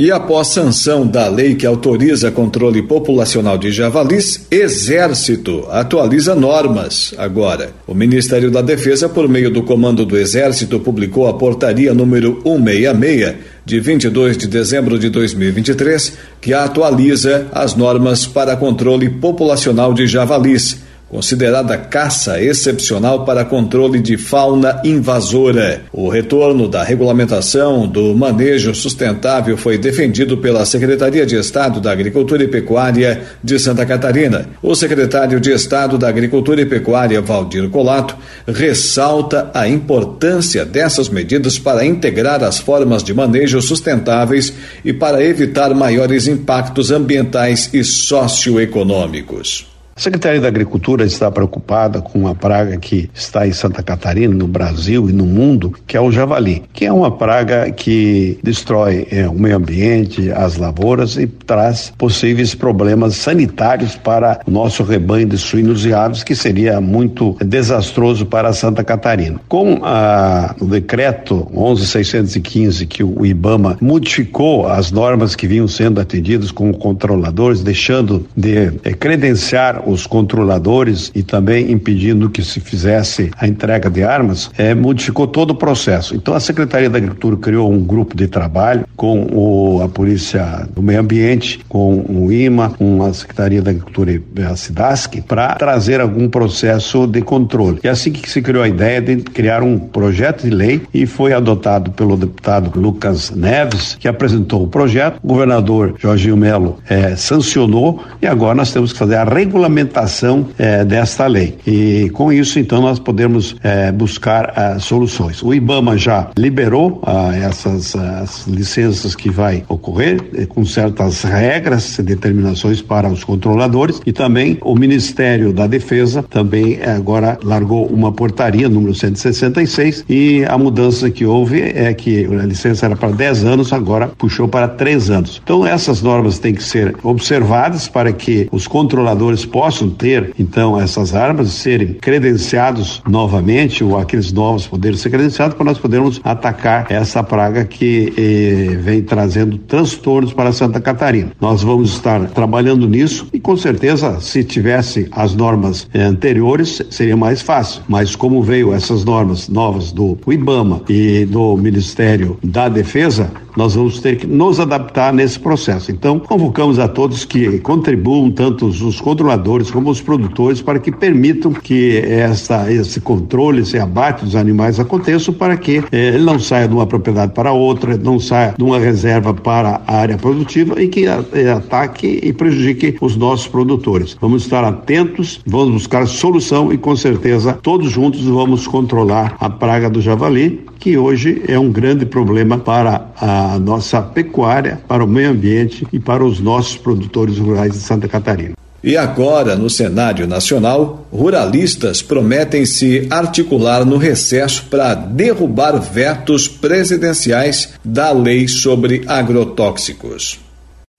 E após sanção da lei que autoriza controle populacional de javalis, Exército atualiza normas. Agora, o Ministério da Defesa, por meio do Comando do Exército, publicou a portaria número 166 de 22 de dezembro de 2023, que atualiza as normas para controle populacional de javalis considerada caça excepcional para controle de fauna invasora. O retorno da regulamentação do manejo sustentável foi defendido pela Secretaria de Estado da Agricultura e Pecuária de Santa Catarina. O secretário de Estado da Agricultura e Pecuária, Valdir Colato, ressalta a importância dessas medidas para integrar as formas de manejo sustentáveis e para evitar maiores impactos ambientais e socioeconômicos. A Secretaria da Agricultura está preocupada com uma praga que está em Santa Catarina, no Brasil e no mundo, que é o javali, que é uma praga que destrói é, o meio ambiente, as lavouras e traz possíveis problemas sanitários para o nosso rebanho de suínos e aves, que seria muito desastroso para Santa Catarina. Com a, o decreto 11615, que o IBAMA modificou as normas que vinham sendo atendidas com controladores, deixando de é, credenciar os controladores e também impedindo que se fizesse a entrega de armas, é, modificou todo o processo. Então a Secretaria da Agricultura criou um grupo de trabalho com o, a Polícia do Meio Ambiente, com o IMA, com a Secretaria da Agricultura e a SIDASC, para trazer algum processo de controle. E é assim que se criou a ideia de criar um projeto de lei e foi adotado pelo deputado Lucas Neves, que apresentou o projeto, o governador Jorginho Melo é, sancionou e agora nós temos que fazer a regulamentação implementação eh, desta lei. E com isso, então, nós podemos eh, buscar ah, soluções. O IBAMA já liberou ah, essas as licenças que vai ocorrer eh, com certas regras e determinações para os controladores e também o Ministério da Defesa também agora largou uma portaria número 166 e a mudança que houve é que a licença era para 10 anos, agora puxou para 3 anos. Então essas normas têm que ser observadas para que os controladores possam possam ter, então, essas armas, serem credenciados novamente, ou aqueles novos poderem ser credenciados, para nós podermos atacar essa praga que eh, vem trazendo transtornos para Santa Catarina. Nós vamos estar trabalhando nisso e, com certeza, se tivesse as normas eh, anteriores, seria mais fácil. Mas, como veio essas normas novas do IBAMA e do Ministério da Defesa, nós vamos ter que nos adaptar nesse processo. Então, convocamos a todos que contribuam, tanto os controladores como os produtores, para que permitam que essa, esse controle, esse abate dos animais aconteça, para que eh, ele não saia de uma propriedade para outra, não saia de uma reserva para a área produtiva e que eh, ataque e prejudique os nossos produtores. Vamos estar atentos, vamos buscar solução e com certeza todos juntos vamos controlar a praga do javali, que hoje é um grande problema para a nossa pecuária, para o meio ambiente e para os nossos produtores rurais de Santa Catarina. E agora, no cenário nacional, ruralistas prometem se articular no recesso para derrubar vetos presidenciais da lei sobre agrotóxicos.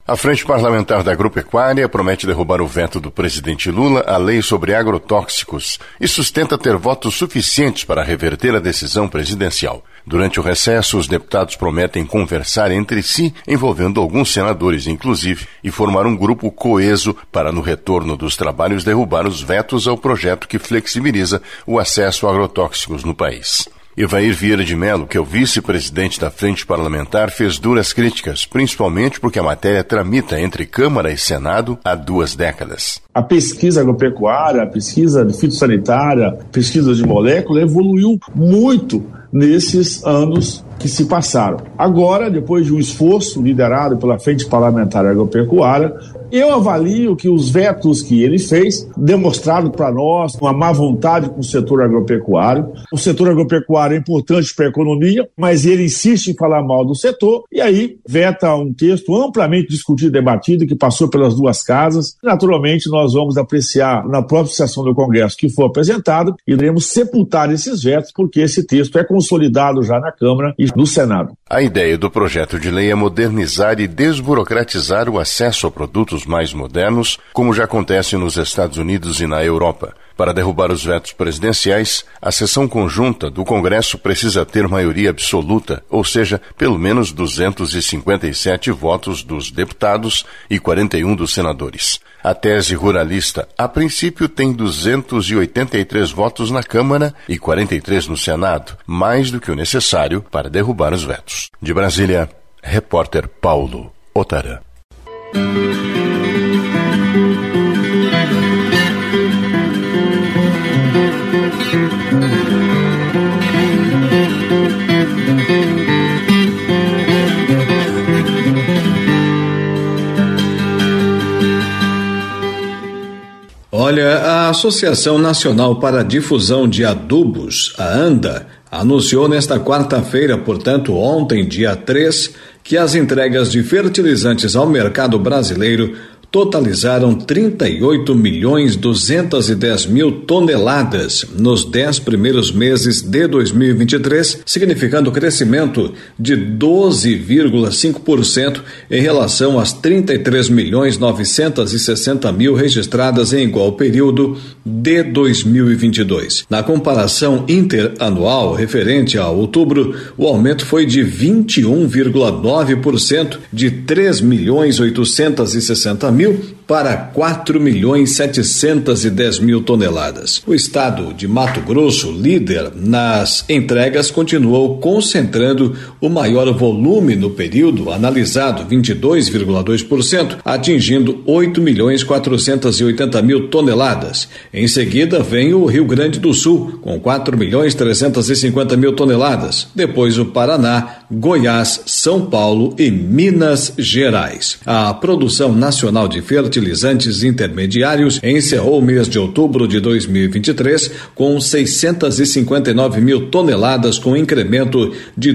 A Frente Parlamentar da Agropecuária promete derrubar o veto do presidente Lula à lei sobre agrotóxicos e sustenta ter votos suficientes para reverter a decisão presidencial. Durante o recesso, os deputados prometem conversar entre si, envolvendo alguns senadores, inclusive, e formar um grupo coeso para, no retorno dos trabalhos, derrubar os vetos ao projeto que flexibiliza o acesso a agrotóxicos no país. Evair Vieira de Mello, que é o vice-presidente da Frente Parlamentar, fez duras críticas, principalmente porque a matéria tramita entre Câmara e Senado há duas décadas. A pesquisa agropecuária, a pesquisa fitossanitária, pesquisa de molécula evoluiu muito nesses anos que se passaram. Agora, depois de um esforço liderado pela Frente Parlamentar Agropecuária, eu avalio que os vetos que ele fez demonstraram para nós uma má vontade com o setor agropecuário. O setor agropecuário é importante para a economia, mas ele insiste em falar mal do setor e aí veta um texto amplamente discutido e debatido que passou pelas duas casas. Naturalmente, nós vamos apreciar na própria sessão do Congresso que for apresentado e iremos sepultar esses vetos porque esse texto é consolidado já na Câmara e no Senado. A ideia do projeto de lei é modernizar e desburocratizar o acesso a produtos mais modernos, como já acontece nos Estados Unidos e na Europa. Para derrubar os vetos presidenciais, a sessão conjunta do Congresso precisa ter maioria absoluta, ou seja, pelo menos 257 votos dos deputados e 41 dos senadores. A tese ruralista, a princípio, tem 283 votos na Câmara e 43 no Senado, mais do que o necessário para derrubar os vetos. De Brasília, repórter Paulo Otara. Olha, a Associação Nacional para a Difusão de Adubos, a ANDA, anunciou nesta quarta-feira, portanto, ontem, dia 3, que as entregas de fertilizantes ao mercado brasileiro totalizaram 38 milhões 210 mil toneladas nos dez primeiros meses de 2023, significando crescimento de 12,5% em relação às 33 milhões 960 mil registradas em igual período de 2022. Na comparação interanual referente a outubro, o aumento foi de 21,9% de 3 milhões 860 mil mil para 4 milhões 710 mil toneladas. O estado de Mato Grosso, líder nas entregas, continuou concentrando o maior volume no período analisado, 22,2%, atingindo 8 milhões 480 mil toneladas. Em seguida vem o Rio Grande do Sul, com 4 milhões 350 mil toneladas. Depois o Paraná, Goiás, São Paulo e Minas Gerais. A produção nacional de fertilizantes intermediários encerrou o mês de outubro de 2023 com 659 mil toneladas, com incremento de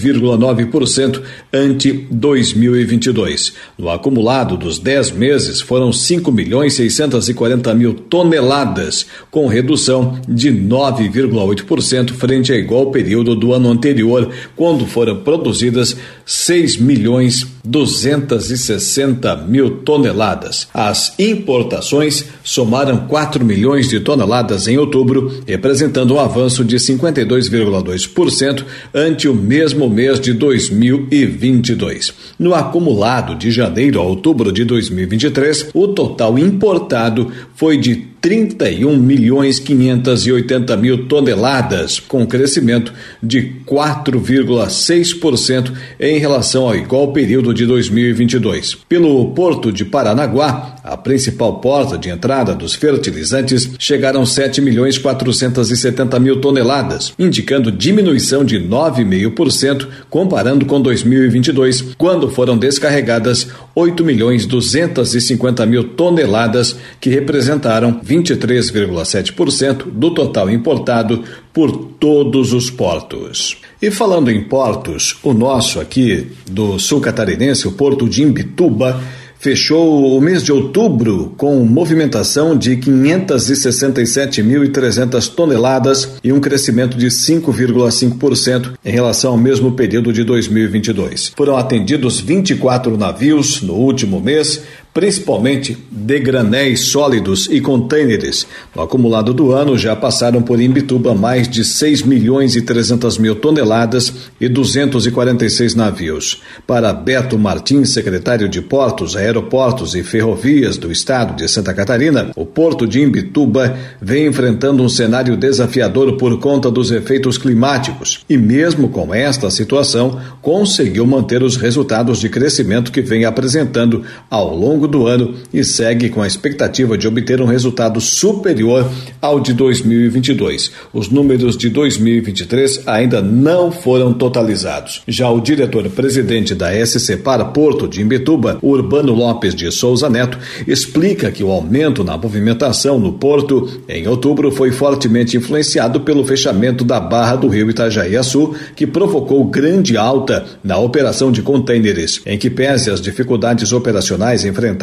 2,9% ante 2022. No acumulado dos 10 meses foram 5 milhões 640 mil toneladas, com redução de 9,8% frente a igual período do ano anterior, quando foram produzidas 6 milhões 260 mil toneladas. As importações somaram 4 milhões de toneladas em outubro, representando um avanço de 52,2% ante o mesmo mês de 2022. No acumulado de janeiro a outubro de 2023, o total importado foi de 31 milhões 580 mil toneladas, com crescimento de 4,6% em relação ao igual período de 2022. Pelo Porto de Paranaguá, a principal porta de entrada dos fertilizantes, chegaram 7 milhões 470 mil toneladas, indicando diminuição de 9,5% comparando com 2022, quando foram descarregadas 8 milhões 250 mil toneladas, que representaram 23,7% do total importado por todos os portos. E falando em portos, o nosso aqui do sul catarinense, o porto de Imbituba, fechou o mês de outubro com movimentação de 567.300 toneladas e um crescimento de 5,5% em relação ao mesmo período de 2022. Foram atendidos 24 navios no último mês, principalmente de granéis sólidos e contêineres. No acumulado do ano, já passaram por Imbituba mais de 6 milhões e 300 mil toneladas e 246 navios. Para Beto Martins, secretário de Portos, Aeroportos e Ferrovias do Estado de Santa Catarina, o porto de Imbituba vem enfrentando um cenário desafiador por conta dos efeitos climáticos e, mesmo com esta situação, conseguiu manter os resultados de crescimento que vem apresentando ao longo longo do ano e segue com a expectativa de obter um resultado superior ao de 2022. Os números de 2023 ainda não foram totalizados. Já o diretor-presidente da SC para Porto de Imbituba, Urbano Lopes de Souza Neto, explica que o aumento na movimentação no porto em outubro foi fortemente influenciado pelo fechamento da barra do rio Itajaí-Açu, que provocou grande alta na operação de contêineres, em que pese as dificuldades operacionais enfrentadas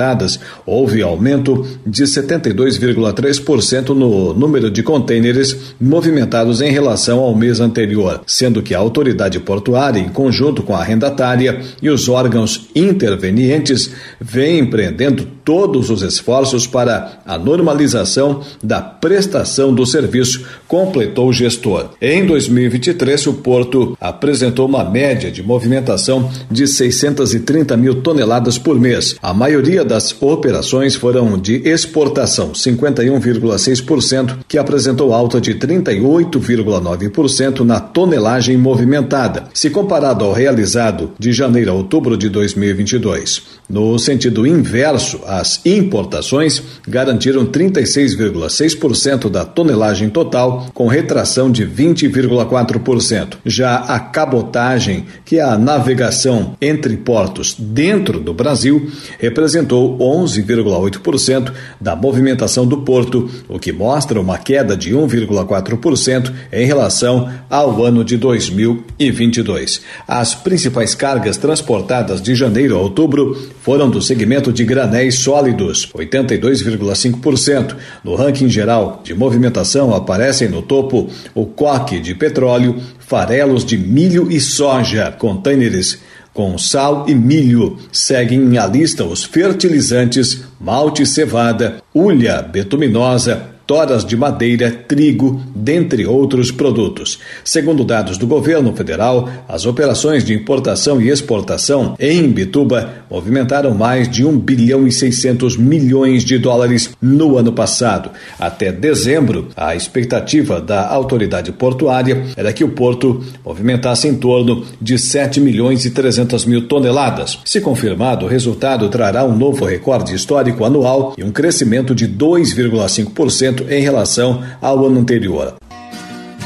houve aumento de 72,3% no número de contêineres movimentados em relação ao mês anterior, sendo que a autoridade portuária, em conjunto com a arrendatária e os órgãos intervenientes, vem empreendendo todos os esforços para a normalização da prestação do serviço, completou o gestor. Em 2023, o porto apresentou uma média de movimentação de 630 mil toneladas por mês. A maioria das operações foram de exportação, 51,6%, que apresentou alta de 38,9% na tonelagem movimentada, se comparado ao realizado de janeiro a outubro de 2022. No sentido inverso, as importações garantiram 36,6% da tonelagem total, com retração de 20,4%. Já a cabotagem, que é a navegação entre portos dentro do Brasil, representou 11,8% da movimentação do porto, o que mostra uma queda de 1,4% em relação ao ano de 2022. As principais cargas transportadas de janeiro a outubro foram do segmento de granéis sólidos, 82,5%. No ranking geral de movimentação aparecem no topo o coque de petróleo, farelos de milho e soja, contêineres com sal e milho. Seguem a lista os fertilizantes, malte cevada, ulha betuminosa, toras de madeira, trigo, dentre outros produtos. Segundo dados do governo federal, as operações de importação e exportação em Bituba movimentaram mais de 1 bilhão e 600 milhões de dólares no ano passado. Até dezembro, a expectativa da autoridade portuária era que o porto movimentasse em torno de 7 milhões e 300 mil toneladas. Se confirmado, o resultado trará um novo recorde histórico anual e um crescimento de 2,5% em relação ao ano anterior.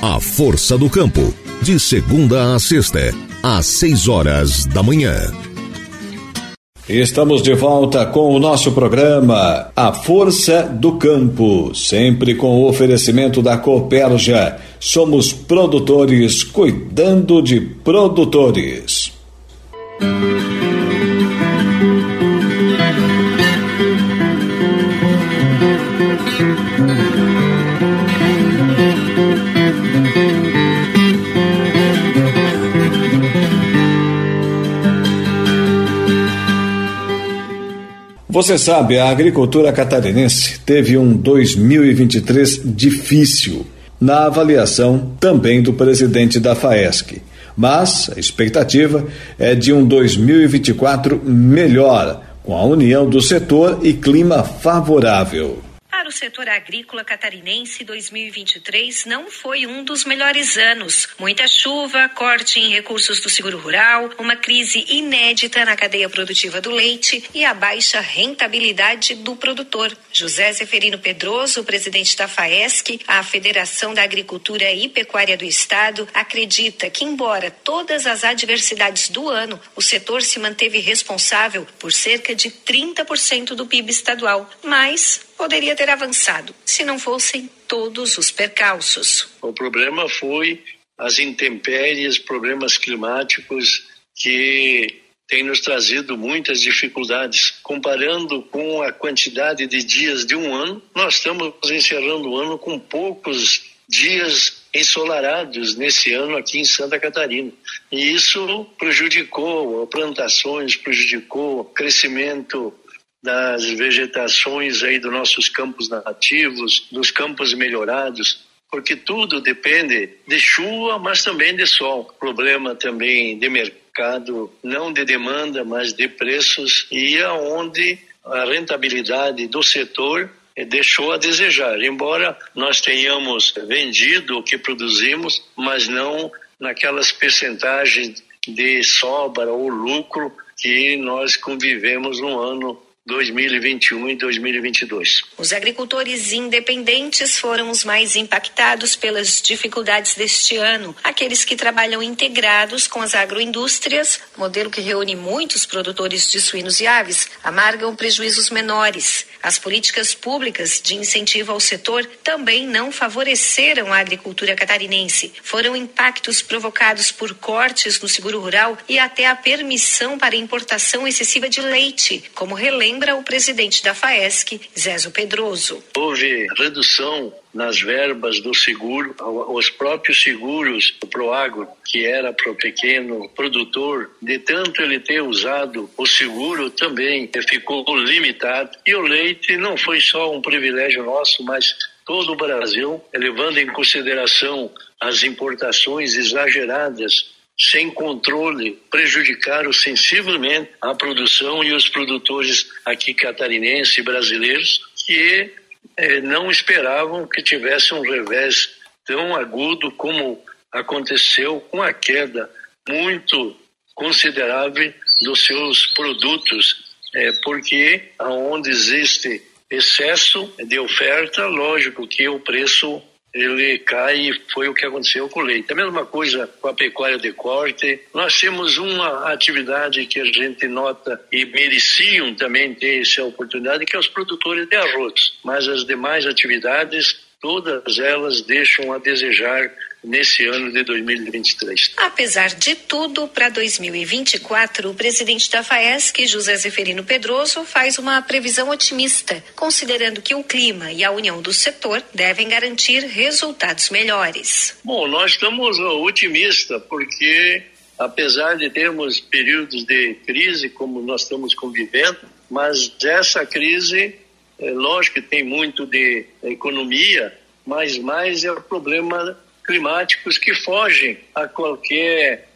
A Força do Campo, de segunda a sexta, às seis horas da manhã. Estamos de volta com o nosso programa A Força do Campo, sempre com o oferecimento da Coperja. Somos produtores cuidando de produtores. Você sabe, a agricultura catarinense teve um 2023 difícil, na avaliação também do presidente da FAESC. Mas a expectativa é de um 2024 melhor, com a união do setor e clima favorável. Setor agrícola catarinense, 2023 não foi um dos melhores anos. Muita chuva, corte em recursos do seguro rural, uma crise inédita na cadeia produtiva do leite e a baixa rentabilidade do produtor. José Zeferino Pedroso, presidente da FAESC, a Federação da Agricultura e Pecuária do Estado, acredita que, embora todas as adversidades do ano, o setor se manteve responsável por cerca de 30% do PIB estadual, mas poderia ter avançado se não fossem todos os percalços. O problema foi as intempéries, problemas climáticos que têm nos trazido muitas dificuldades. Comparando com a quantidade de dias de um ano, nós estamos encerrando o ano com poucos dias ensolarados nesse ano aqui em Santa Catarina. E isso prejudicou plantações, prejudicou crescimento das vegetações aí dos nossos campos nativos, dos campos melhorados, porque tudo depende de chuva, mas também de sol. Problema também de mercado, não de demanda, mas de preços e aonde a rentabilidade do setor deixou a desejar. Embora nós tenhamos vendido o que produzimos, mas não naquelas percentagens de sobra ou lucro que nós convivemos no ano 2021 e 2022. Os agricultores independentes foram os mais impactados pelas dificuldades deste ano. Aqueles que trabalham integrados com as agroindústrias, modelo que reúne muitos produtores de suínos e aves, amargam prejuízos menores. As políticas públicas de incentivo ao setor também não favoreceram a agricultura catarinense. Foram impactos provocados por cortes no seguro rural e até a permissão para importação excessiva de leite, como relembra lembra o presidente da FAESC, Zézo Pedroso. Houve redução nas verbas do seguro, os próprios seguros do Proagro, que era para o pequeno produtor, de tanto ele ter usado o seguro também ficou limitado. E o leite não foi só um privilégio nosso, mas todo o Brasil, levando em consideração as importações exageradas sem controle, prejudicaram sensivelmente a produção e os produtores aqui catarinenses e brasileiros que eh, não esperavam que tivesse um revés tão agudo como aconteceu com a queda muito considerável dos seus produtos é, porque aonde existe excesso de oferta, lógico que o preço ele cai e foi o que aconteceu com o leite. A mesma coisa com a pecuária de corte. Nós temos uma atividade que a gente nota e mereciam também ter essa oportunidade, que é os produtores de arroz. Mas as demais atividades, todas elas deixam a desejar nesse ano de 2023. Apesar de tudo, para 2024, o presidente da FAESC, José Zeferino Pedroso, faz uma previsão otimista, considerando que o clima e a união do setor devem garantir resultados melhores. Bom, nós estamos otimistas porque apesar de termos períodos de crise como nós estamos convivendo, mas essa crise, é lógico que tem muito de economia, mas mais é o problema climáticos que fogem a qualquer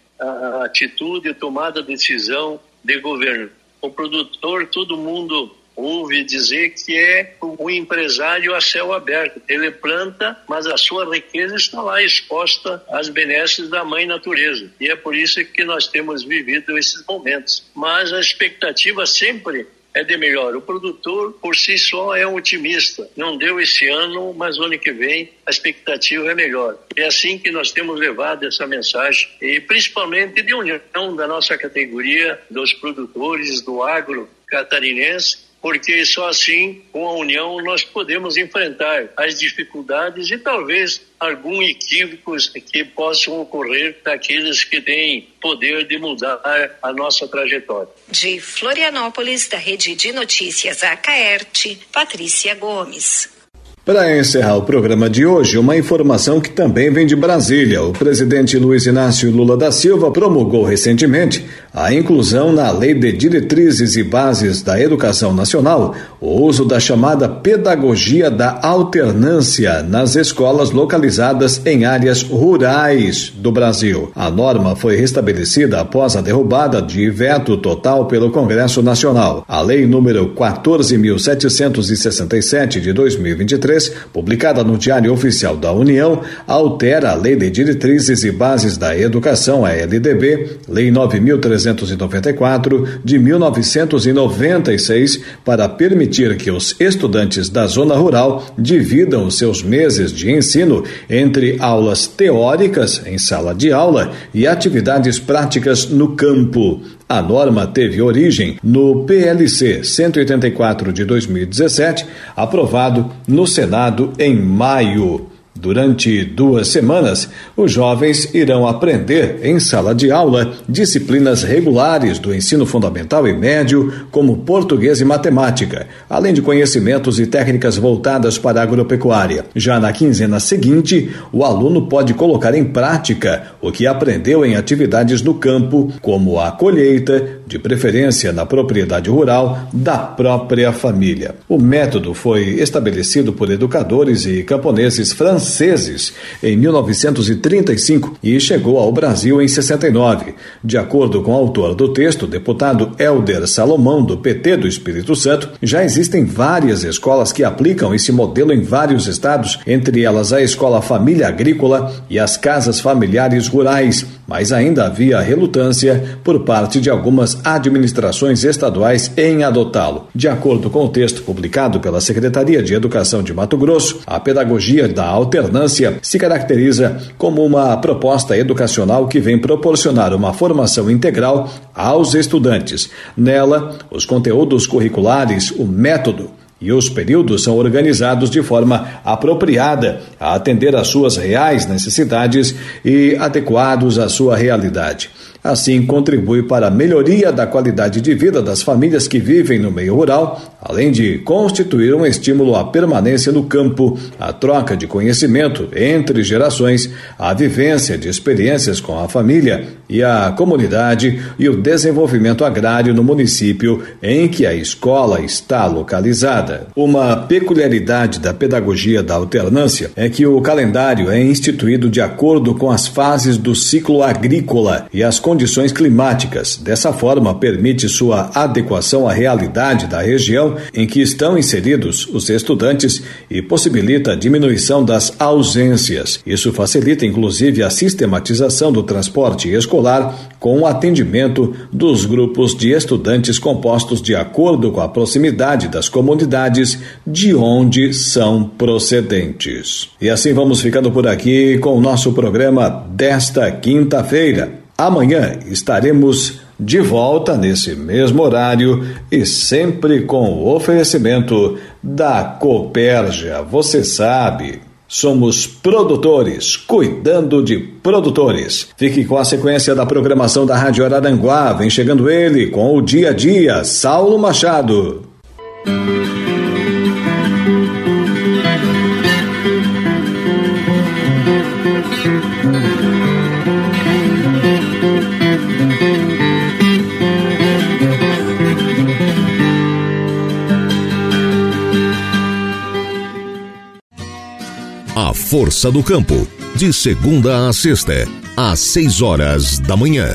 atitude, tomada decisão de governo. O produtor, todo mundo ouve dizer que é um empresário a céu aberto. Ele planta, mas a sua riqueza está lá exposta às benesses da mãe natureza. E é por isso que nós temos vivido esses momentos. Mas a expectativa sempre é de melhor. O produtor, por si só, é um otimista. Não deu esse ano, mas ano que vem a expectativa é melhor. É assim que nós temos levado essa mensagem, e principalmente de união da nossa categoria, dos produtores do agro catarinense, porque só assim, com a união, nós podemos enfrentar as dificuldades e talvez algum equívocos que possam ocorrer daqueles que têm poder de mudar a nossa trajetória. De Florianópolis, da Rede de Notícias Acaerte, Patrícia Gomes. Para encerrar o programa de hoje, uma informação que também vem de Brasília. O presidente Luiz Inácio Lula da Silva promulgou recentemente a inclusão na Lei de Diretrizes e Bases da Educação Nacional o uso da chamada pedagogia da alternância nas escolas localizadas em áreas rurais do Brasil. A norma foi restabelecida após a derrubada de veto total pelo Congresso Nacional. A Lei número 14.767 de 2023, publicada no Diário Oficial da União, altera a Lei de Diretrizes e Bases da Educação, a LDB, Lei 9.394 de 1996, para permitir permitir que os estudantes da zona rural dividam os seus meses de ensino entre aulas teóricas em sala de aula e atividades práticas no campo. A norma teve origem no PLC 184 de 2017, aprovado no Senado em maio. Durante duas semanas, os jovens irão aprender em sala de aula disciplinas regulares do ensino fundamental e médio, como português e matemática, além de conhecimentos e técnicas voltadas para a agropecuária. Já na quinzena seguinte, o aluno pode colocar em prática o que aprendeu em atividades no campo, como a colheita, de preferência na propriedade rural da própria família. O método foi estabelecido por educadores e camponeses franceses em 1935 e chegou ao Brasil em 69. De acordo com o autor do texto, deputado Helder Salomão, do PT do Espírito Santo, já existem várias escolas que aplicam esse modelo em vários estados, entre elas a Escola Família Agrícola e as Casas Familiares Rurais, mas ainda havia relutância por parte de algumas administrações estaduais em adotá-lo. De acordo com o texto publicado pela Secretaria de Educação de Mato Grosso, a pedagogia da alternância se caracteriza como uma proposta educacional que vem proporcionar uma formação integral aos estudantes. Nela, os conteúdos curriculares, o método, e os períodos são organizados de forma apropriada a atender às suas reais necessidades e adequados à sua realidade. Assim, contribui para a melhoria da qualidade de vida das famílias que vivem no meio rural, além de constituir um estímulo à permanência no campo, à troca de conhecimento entre gerações, à vivência de experiências com a família e a comunidade e o desenvolvimento agrário no município em que a escola está localizada. Uma peculiaridade da pedagogia da alternância é que o calendário é instituído de acordo com as fases do ciclo agrícola e as condições climáticas. Dessa forma, permite sua adequação à realidade da região em que estão inseridos os estudantes e possibilita a diminuição das ausências. Isso facilita, inclusive, a sistematização do transporte escolar com o atendimento dos grupos de estudantes compostos de acordo com a proximidade das comunidades de onde são procedentes. E assim vamos ficando por aqui com o nosso programa desta quinta-feira. Amanhã estaremos de volta nesse mesmo horário e sempre com o oferecimento da Copérgia. Você sabe. Somos produtores, cuidando de produtores. Fique com a sequência da programação da Rádio Araranguá. Vem chegando ele com o dia a dia, Saulo Machado. Força do Campo, de segunda a sexta, às seis horas da manhã.